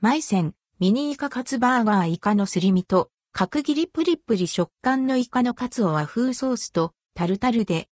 マイセン、ミニイカカツバーガーイカのすり身と、角切りプリプリ食感のイカのカツを和風ソースとタルタルで。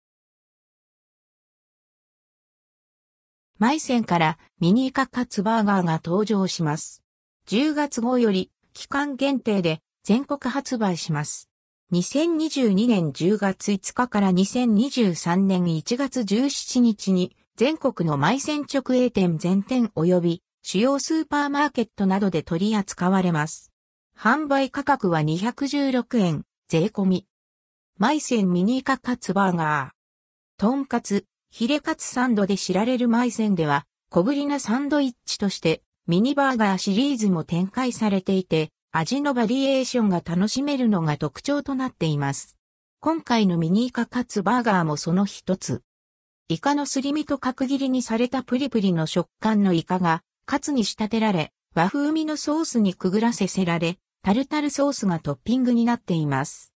マイセンからミニイカカツバーガーが登場します。10月号より期間限定で全国発売します。2022年10月5日から2023年1月17日に全国のマイセン直営店全店及び主要スーパーマーケットなどで取り扱われます。販売価格は216円、税込み。マイセンミニーカカツバーガー。トンカツ、ヒレカツサンドで知られるマイセンでは、小ぶりなサンドイッチとしてミニバーガーシリーズも展開されていて、味のバリエーションが楽しめるのが特徴となっています。今回のミニイカカツバーガーもその一つ。イカのすり身と角切りにされたプリプリの食感のイカがカツに仕立てられ、和風味のソースにくぐらせせられ、タルタルソースがトッピングになっています。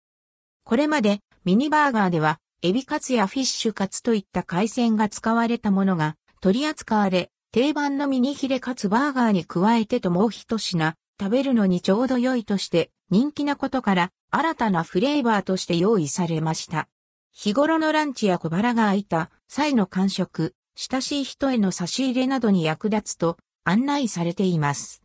これまでミニバーガーではエビカツやフィッシュカツといった海鮮が使われたものが取り扱われ、定番のミニヒレカツバーガーに加えてともう一品、食べるのにちょうど良いとして人気なことから新たなフレーバーとして用意されました。日頃のランチや小腹が空いた際の間食、親しい人への差し入れなどに役立つと案内されています。